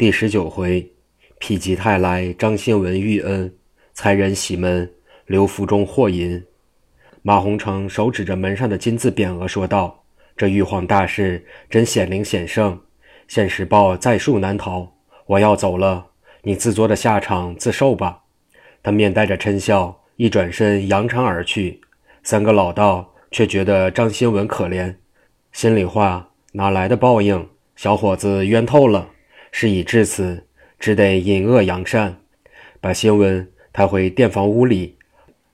第十九回，否极泰来，张新文遇恩，才人喜门，刘福中获银。马洪成手指着门上的金字匾额说道：“这玉皇大士真显灵显圣，现世报在树难逃。我要走了，你自作的下场自受吧。”他面带着嗔笑，一转身扬长而去。三个老道却觉得张新文可怜，心里话：哪来的报应？小伙子冤透了。事已至此，只得隐恶扬善，把新闻抬回店房屋里。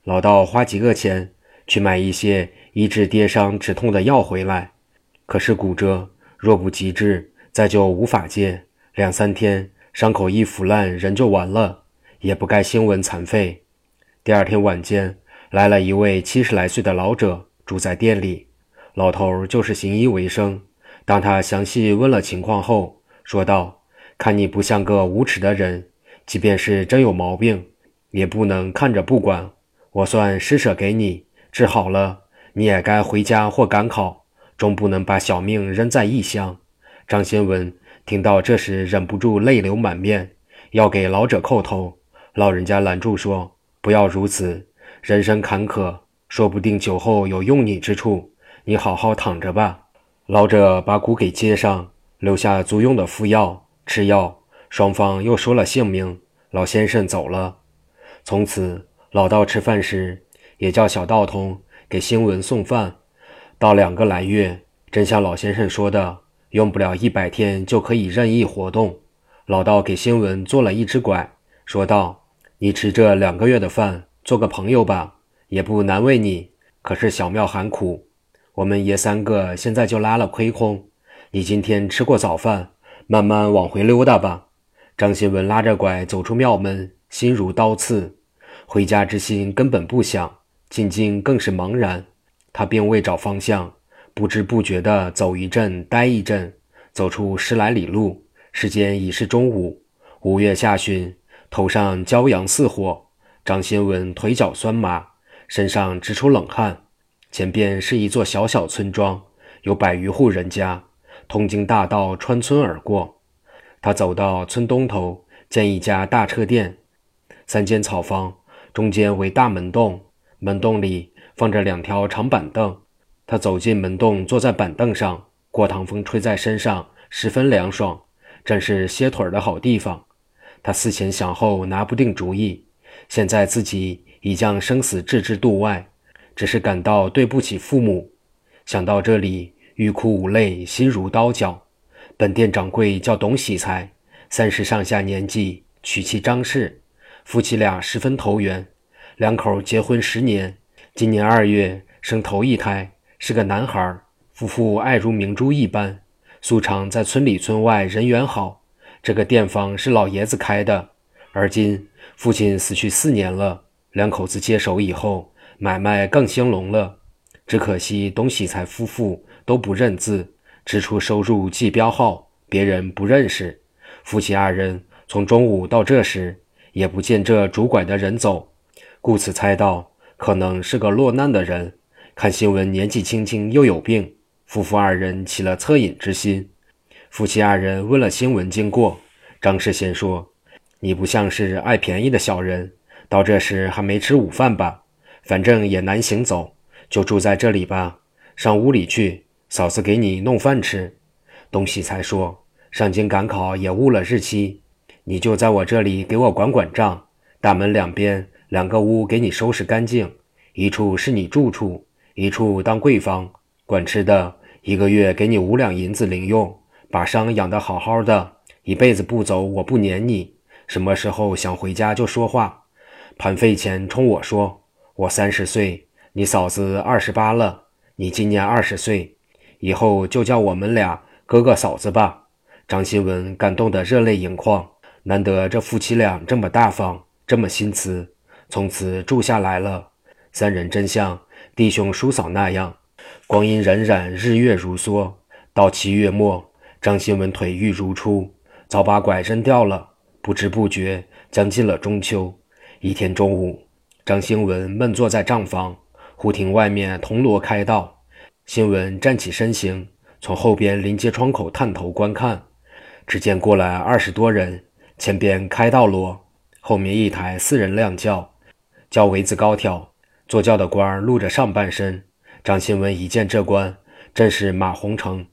老道花几个钱去买一些医治跌伤止痛的药回来。可是骨折若不急治，再就无法接。两三天伤口一腐烂，人就完了，也不该新闻残废。第二天晚间，来了一位七十来岁的老者，住在店里。老头就是行医为生。当他详细问了情况后，说道。看你不像个无耻的人，即便是真有毛病，也不能看着不管。我算施舍给你，治好了，你也该回家或赶考，终不能把小命扔在异乡。张新文听到这时，忍不住泪流满面，要给老者叩头。老人家拦住说：“不要如此，人生坎坷，说不定酒后有用你之处。你好好躺着吧。”老者把骨给接上，留下足用的敷药。吃药，双方又说了姓名。老先生走了。从此，老道吃饭时也叫小道童给新文送饭。到两个来月，真像老先生说的，用不了一百天就可以任意活动。老道给新文做了一只拐，说道：“你吃这两个月的饭，做个朋友吧，也不难为你。可是小庙寒苦，我们爷三个现在就拉了亏空。你今天吃过早饭。”慢慢往回溜达吧。张新文拉着拐走出庙门，心如刀刺，回家之心根本不想，进京更是茫然。他并未找方向，不知不觉地走一阵，待一阵，走出十来里路，时间已是中午。五月下旬，头上骄阳似火，张新文腿脚酸麻，身上直出冷汗。前边是一座小小村庄，有百余户人家。通经大道穿村而过，他走到村东头，见一家大车店，三间草房，中间为大门洞，门洞里放着两条长板凳。他走进门洞，坐在板凳上，过堂风吹在身上，十分凉爽，正是歇腿的好地方。他思前想后，拿不定主意。现在自己已将生死置之度外，只是感到对不起父母。想到这里。欲哭无泪，心如刀绞。本店掌柜叫董喜才，三十上下年纪，娶妻张氏，夫妻俩十分投缘。两口结婚十年，今年二月生头一胎，是个男孩。夫妇爱如明珠一般，素常在村里村外人缘好。这个店房是老爷子开的，而今父亲死去四年了，两口子接手以后，买卖更兴隆了。只可惜董喜才夫妇。都不认字，支出收入记标号，别人不认识。夫妻二人从中午到这时，也不见这拄拐的人走，故此猜到可能是个落难的人。看新闻，年纪轻轻又有病，夫妇二人起了恻隐之心。夫妻二人问了新闻经过，张氏先说：“你不像是爱便宜的小人，到这时还没吃午饭吧？反正也难行走，就住在这里吧。上屋里去。”嫂子给你弄饭吃，东西才说上京赶考也误了日期，你就在我这里给我管管账。大门两边两个屋给你收拾干净，一处是你住处，一处当贵房。管吃的，一个月给你五两银子零用。把伤养得好好的，一辈子不走，我不撵你。什么时候想回家就说话。盘费钱冲我说，我三十岁，你嫂子二十八了，你今年二十岁。以后就叫我们俩哥哥嫂子吧。张新文感动得热泪盈眶，难得这夫妻俩这么大方，这么心慈，从此住下来了。三人真像弟兄叔嫂那样。光阴荏苒，日月如梭，到七月末，张新文腿愈如初，早把拐扔掉了。不知不觉将近了中秋。一天中午，张新文闷坐在帐房，忽听外面铜锣开道。新闻站起身形，从后边临街窗口探头观看。只见过来二十多人，前边开道路，后面一台四人亮轿，轿围子高挑，坐轿的官露着上半身。张新文一见这官，正是马洪成。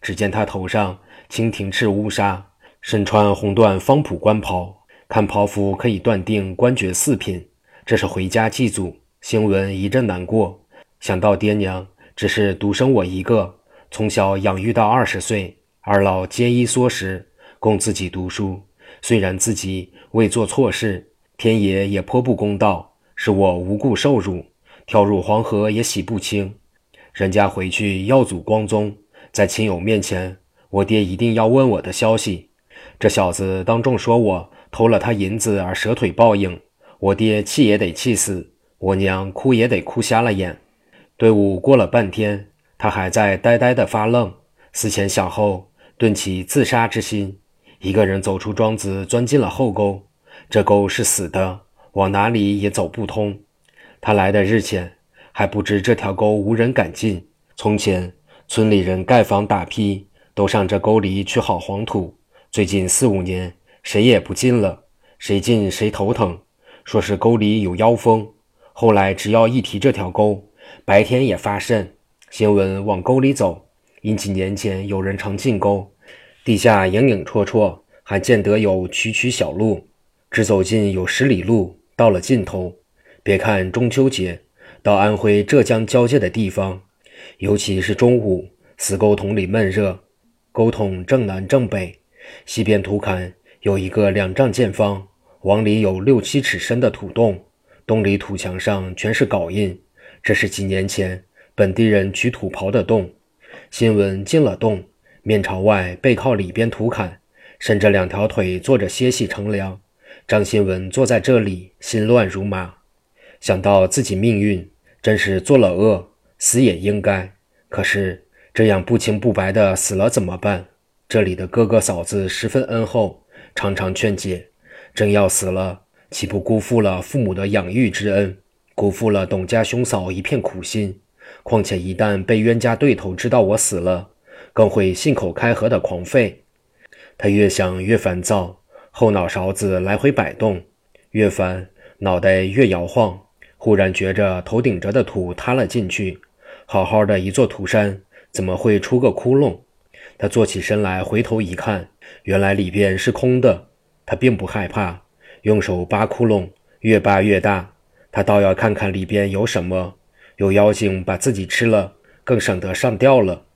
只见他头上青庭赤乌纱，身穿红缎方普官袍，看袍服可以断定官爵四品。这是回家祭祖。新闻一阵难过，想到爹娘只是独生我一个，从小养育到二十岁，二老节衣缩食供自己读书。虽然自己未做错事，天爷也颇不公道，是我无故受辱，跳入黄河也洗不清。人家回去耀祖光宗。在亲友面前，我爹一定要问我的消息。这小子当众说我偷了他银子而蛇腿报应，我爹气也得气死，我娘哭也得哭瞎了眼。队伍过了半天，他还在呆呆的发愣，思前想后，顿起自杀之心，一个人走出庄子，钻进了后沟。这沟是死的，往哪里也走不通。他来的日前还不知这条沟无人敢进，从前。村里人盖房打坯，都上这沟里取好黄土。最近四五年，谁也不进了，谁进谁头疼，说是沟里有妖风。后来只要一提这条沟，白天也发瘆。新闻往沟里走，因几年前有人常进沟，地下影影绰绰，还见得有曲曲小路，只走近有十里路，到了尽头。别看中秋节，到安徽浙江交界的地方。尤其是中午，死沟桶里闷热，沟桶正南正北，西边土坎有一个两丈见方，往里有六七尺深的土洞，洞里土墙上全是镐印，这是几年前本地人取土刨的洞。新闻进了洞，面朝外，背靠里边土坎，伸着两条腿坐着歇息乘凉。张新文坐在这里，心乱如麻，想到自己命运真是做了恶。死也应该，可是这样不清不白的死了怎么办？这里的哥哥嫂子十分恩厚，常常劝解。真要死了，岂不辜负了父母的养育之恩，辜负了董家兄嫂一片苦心？况且一旦被冤家对头知道我死了，更会信口开河的狂吠。他越想越烦躁，后脑勺子来回摆动，越烦脑袋越摇晃。忽然觉着头顶着的土塌了进去。好好的一座土山，怎么会出个窟窿？他坐起身来，回头一看，原来里边是空的。他并不害怕，用手扒窟窿，越扒越大。他倒要看看里边有什么，有妖精把自己吃了，更省得上吊了。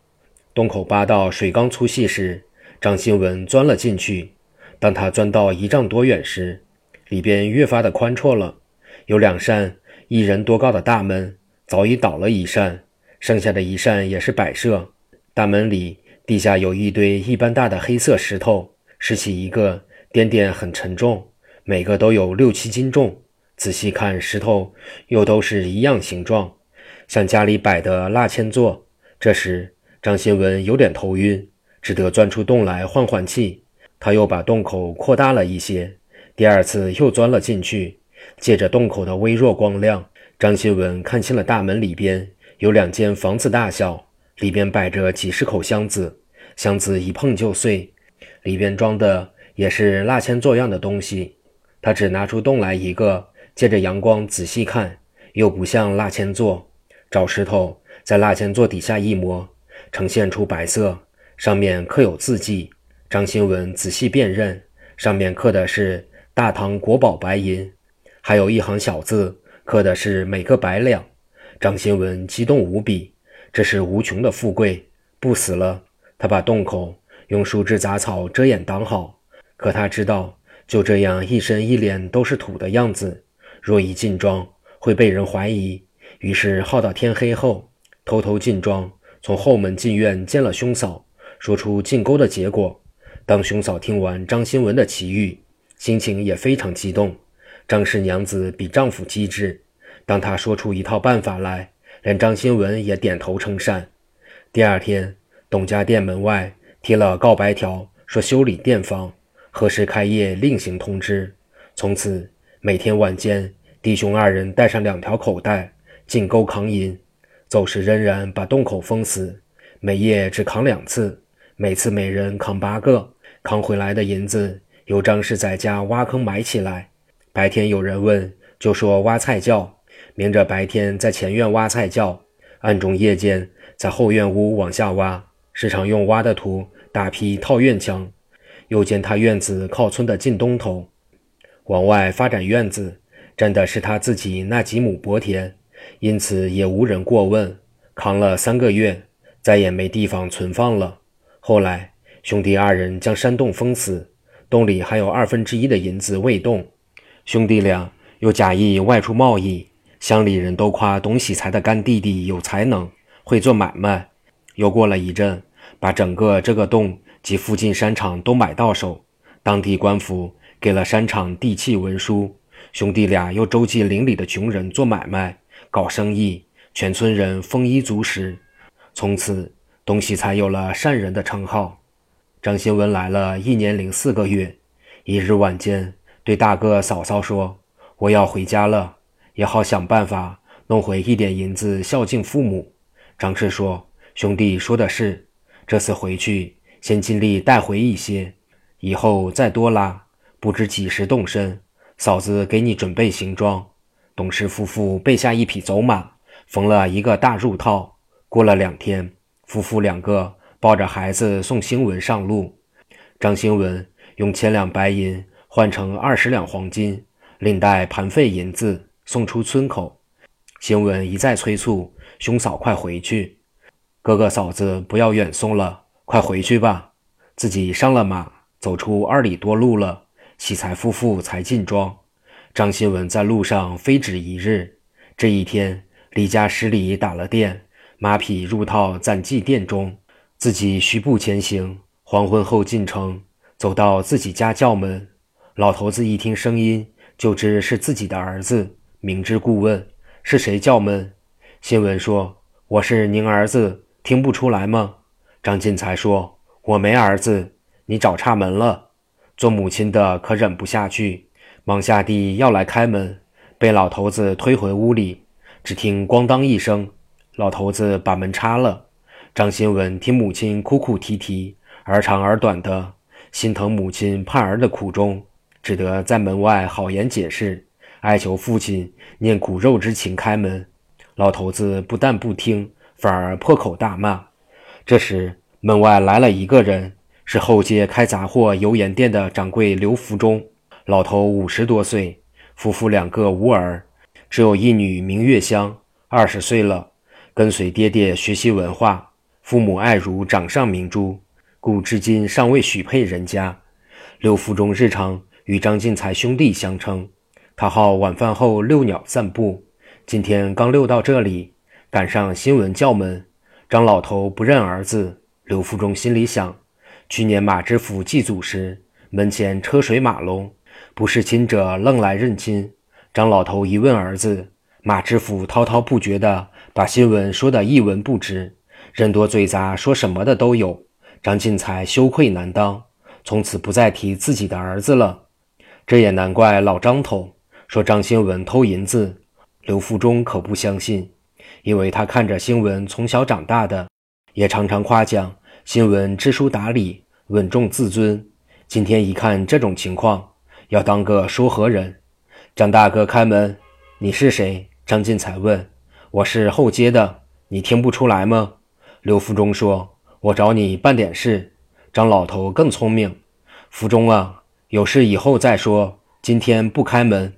洞口扒到水缸粗细时，张新文钻了进去。当他钻到一丈多远时，里边越发的宽绰了，有两扇一人多高的大门，早已倒了一扇。剩下的一扇也是摆设，大门里地下有一堆一般大的黑色石头，拾起一个点点很沉重，每个都有六七斤重。仔细看，石头又都是一样形状，像家里摆的蜡签座。这时张新文有点头晕，只得钻出洞来换换气。他又把洞口扩大了一些，第二次又钻了进去。借着洞口的微弱光亮，张新文看清了大门里边。有两间房子大小，里边摆着几十口箱子，箱子一碰就碎，里边装的也是蜡签做样的东西。他只拿出洞来一个，借着阳光仔细看，又不像蜡签座。找石头在蜡签座底下一磨，呈现出白色，上面刻有字迹。张新文仔细辨认，上面刻的是“大唐国宝白银”，还有一行小字，刻的是每个百两。张新文激动无比，这是无穷的富贵，不死了。他把洞口用树枝杂草遮掩挡好，可他知道，就这样一身一脸都是土的样子，若一进庄会被人怀疑。于是耗到天黑后，偷偷进庄，从后门进院见了兄嫂，说出进沟的结果。当兄嫂听完张新文的奇遇，心情也非常激动。张氏娘子比丈夫机智。当她说出一套办法来，连张新文也点头称善。第二天，董家店门外贴了告白条，说修理店房，何时开业另行通知。从此，每天晚间，弟兄二人带上两条口袋进沟扛银，走时仍然把洞口封死，每夜只扛两次，每次每人扛八个，扛回来的银子由张氏在家挖坑埋起来。白天有人问，就说挖菜窖，明着白天在前院挖菜窖，暗中夜间在后院屋往下挖，时常用挖的土打劈套院墙。又见他院子靠村的近东头，往外发展院子，占的是他自己那几亩薄田，因此也无人过问。扛了三个月，再也没地方存放了。后来兄弟二人将山洞封死，洞里还有二分之一的银子未动。兄弟俩又假意外出贸易，乡里人都夸董喜才的干弟弟有才能，会做买卖。又过了一阵，把整个这个洞。及附近山场都买到手，当地官府给了山场地契文书，兄弟俩又周济邻里的穷人做买卖、搞生意，全村人丰衣足食。从此，东西才有了善人的称号。张新文来了一年零四个月，一日晚间对大哥嫂嫂说：“我要回家了，也好想办法弄回一点银子孝敬父母。”张氏说：“兄弟说的是，这次回去。”先尽力带回一些，以后再多拉，不知几时动身。嫂子给你准备行装。董氏夫妇备下一匹走马，缝了一个大褥套。过了两天，夫妇两个抱着孩子送兴文上路。张兴文用千两白银换成二十两黄金，另带盘费银子送出村口。兴文一再催促兄嫂快回去，哥哥嫂子不要远送了。快回去吧！自己上了马，走出二里多路了，喜才夫妇才进庄。张新文在路上非止一日。这一天，离家十里打了店，马匹入套暂寄店中，自己徐步前行。黄昏后进城，走到自己家叫门，老头子一听声音，就知是自己的儿子，明知故问：“是谁叫门？”新文说：“我是您儿子，听不出来吗？”张进才说：“我没儿子，你找岔门了。”做母亲的可忍不下去，忙下地要来开门，被老头子推回屋里。只听“咣当”一声，老头子把门插了。张新文听母亲哭哭啼啼，儿长儿短的，心疼母亲盼儿的苦衷，只得在门外好言解释，哀求父亲念骨肉之情开门。老头子不但不听，反而破口大骂。这时，门外来了一个人，是后街开杂货油盐店的掌柜刘福忠。老头五十多岁，夫妇两个无儿，只有一女名月香，二十岁了，跟随爹爹学习文化。父母爱如掌上明珠，故至今尚未许配人家。刘福忠日常与张进才兄弟相称。他好晚饭后遛鸟散步，今天刚遛到这里，赶上新闻叫门。张老头不认儿子，刘福忠心里想：去年马知府祭祖时，门前车水马龙，不是亲者愣来认亲。张老头一问儿子，马知府滔滔不绝地把新闻说得一文不值，人多嘴杂，说什么的都有。张进才羞愧难当，从此不再提自己的儿子了。这也难怪老张头说张新文偷银子，刘福忠可不相信。因为他看着新闻从小长大的，也常常夸奖新闻知书达理、稳重自尊。今天一看这种情况，要当个说和人。张大哥开门，你是谁？张进才问。我是后街的，你听不出来吗？刘福忠说。我找你办点事。张老头更聪明。福忠啊，有事以后再说，今天不开门。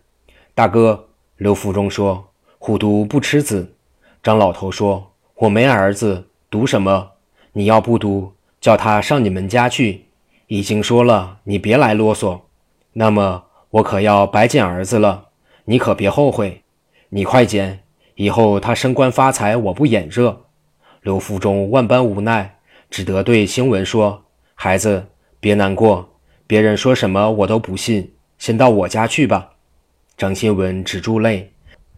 大哥，刘福忠说，虎毒不吃子。张老头说：“我没儿子，读什么？你要不读，叫他上你们家去。已经说了，你别来啰嗦。那么我可要白捡儿子了，你可别后悔。你快捡，以后他升官发财，我不眼热。”刘福忠万般无奈，只得对兴文说：“孩子，别难过，别人说什么我都不信。先到我家去吧。”张新文止住泪。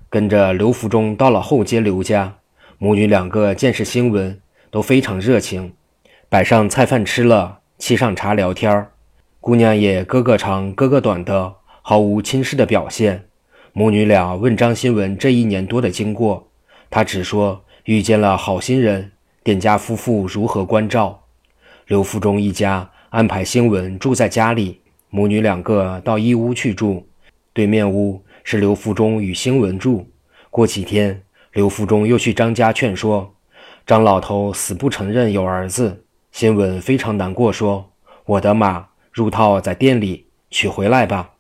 跟着刘福忠到了后街刘家，母女两个见识新闻都非常热情，摆上菜饭吃了，沏上茶聊天儿。姑娘也哥哥长哥哥短的，毫无轻视的表现。母女俩问张新文这一年多的经过，他只说遇见了好心人，店家夫妇如何关照。刘福忠一家安排新闻住在家里，母女两个到一屋去住。对面屋是刘福忠与新闻住。过几天，刘福忠又去张家劝说，张老头死不承认有儿子。新闻非常难过，说：“我的马入套在店里，取回来吧。”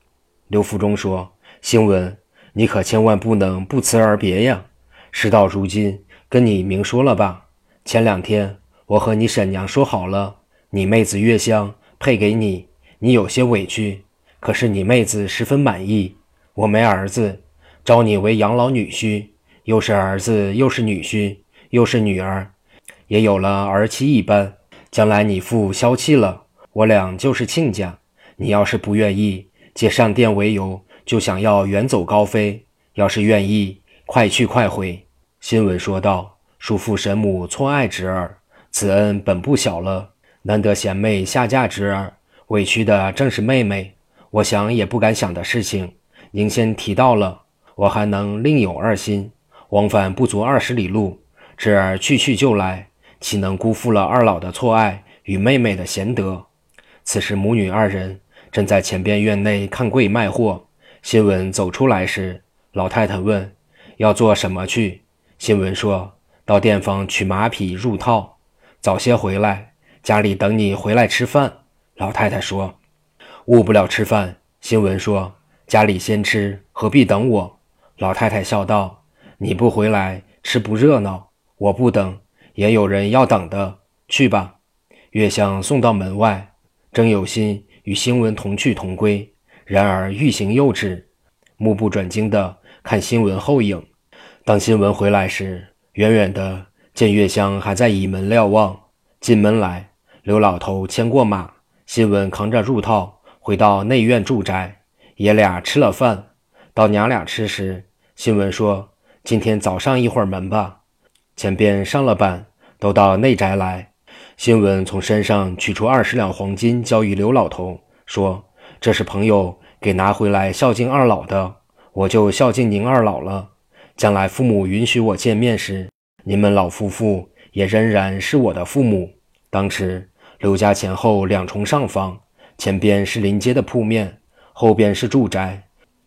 刘福忠说：“新闻，你可千万不能不辞而别呀！事到如今，跟你明说了吧。前两天我和你婶娘说好了，你妹子月香配给你，你有些委屈。”可是你妹子十分满意，我没儿子，招你为养老女婿，又是儿子，又是女婿，又是女儿，也有了儿妻一般。将来你父消气了，我俩就是亲家。你要是不愿意，借上殿为由，就想要远走高飞；要是愿意，快去快回。新闻说道：“叔父神母错爱侄儿，此恩本不小了，难得贤妹下嫁侄儿，委屈的正是妹妹。”我想也不敢想的事情，您先提到了，我还能另有二心。往返不足二十里路，侄儿去去就来，岂能辜负了二老的错爱与妹妹的贤德？此时母女二人正在前边院内看柜卖货。新闻走出来时，老太太问：“要做什么去？”新闻说：“到店房取马匹入套，早些回来，家里等你回来吃饭。”老太太说。误不了吃饭。新闻说：“家里先吃，何必等我？”老太太笑道：“你不回来，吃不热闹。我不等，也有人要等的。去吧。”月香送到门外，正有心与新闻同去同归，然而欲行又止，目不转睛地看新闻后影。当新闻回来时，远远的见月香还在倚门瞭望。进门来，刘老头牵过马，新闻扛着入套。回到内院住宅，爷俩吃了饭。到娘俩吃时，新闻说：“今天早上一会儿门吧。”前边上了班，都到内宅来。新闻从身上取出二十两黄金，交与刘老头，说：“这是朋友给拿回来孝敬二老的，我就孝敬您二老了。将来父母允许我见面时，你们老夫妇也仍然是我的父母。”当时刘家前后两重上房。前边是临街的铺面，后边是住宅，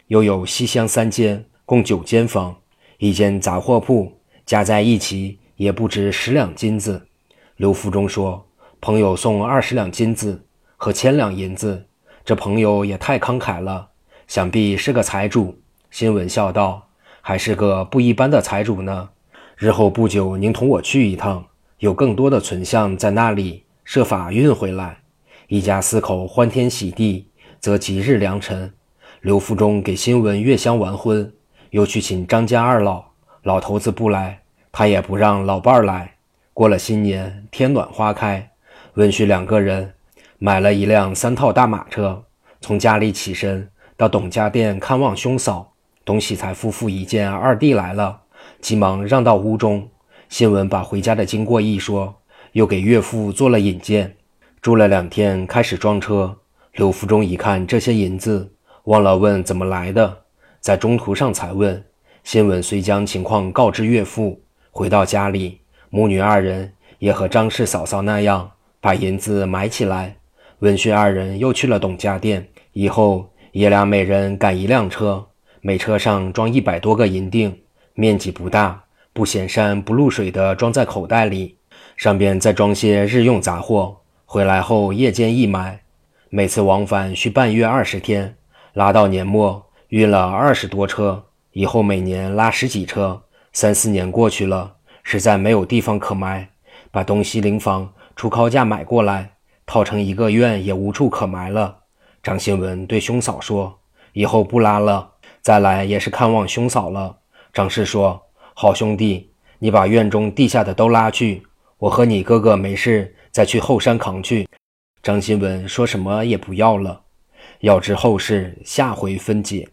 又有西厢三间，共九间房，一间杂货铺，加在一起也不值十两金子。刘福忠说：“朋友送二十两金子和千两银子，这朋友也太慷慨了，想必是个财主。”新闻笑道：“还是个不一般的财主呢。日后不久，您同我去一趟，有更多的存项在那里，设法运回来。”一家四口欢天喜地，则吉日良辰。刘福忠给新闻月香完婚，又去请张家二老，老头子不来，他也不让老伴儿来。过了新年，天暖花开，文旭两个人买了一辆三套大马车，从家里起身到董家店看望兄嫂。董喜才夫妇一见二弟来了，急忙让到屋中。新闻把回家的经过一说，又给岳父做了引荐。住了两天，开始装车。刘福忠一看这些银子，忘了问怎么来的，在中途上才问。新闻遂将情况告知岳父。回到家里，母女二人也和张氏嫂嫂那样，把银子埋起来。闻讯二人又去了董家店，以后爷俩每人赶一辆车，每车上装一百多个银锭，面积不大，不显山不露水的装在口袋里，上边再装些日用杂货。回来后夜间一买，每次往返需半月二十天，拉到年末运了二十多车，以后每年拉十几车。三四年过去了，实在没有地方可埋，把东西灵房出高价买过来，套成一个院也无处可埋了。张新文对兄嫂说：“以后不拉了，再来也是看望兄嫂了。”张氏说：“好兄弟，你把院中地下的都拉去，我和你哥哥没事。”再去后山扛去。张新文说什么也不要了。要知后事，下回分解。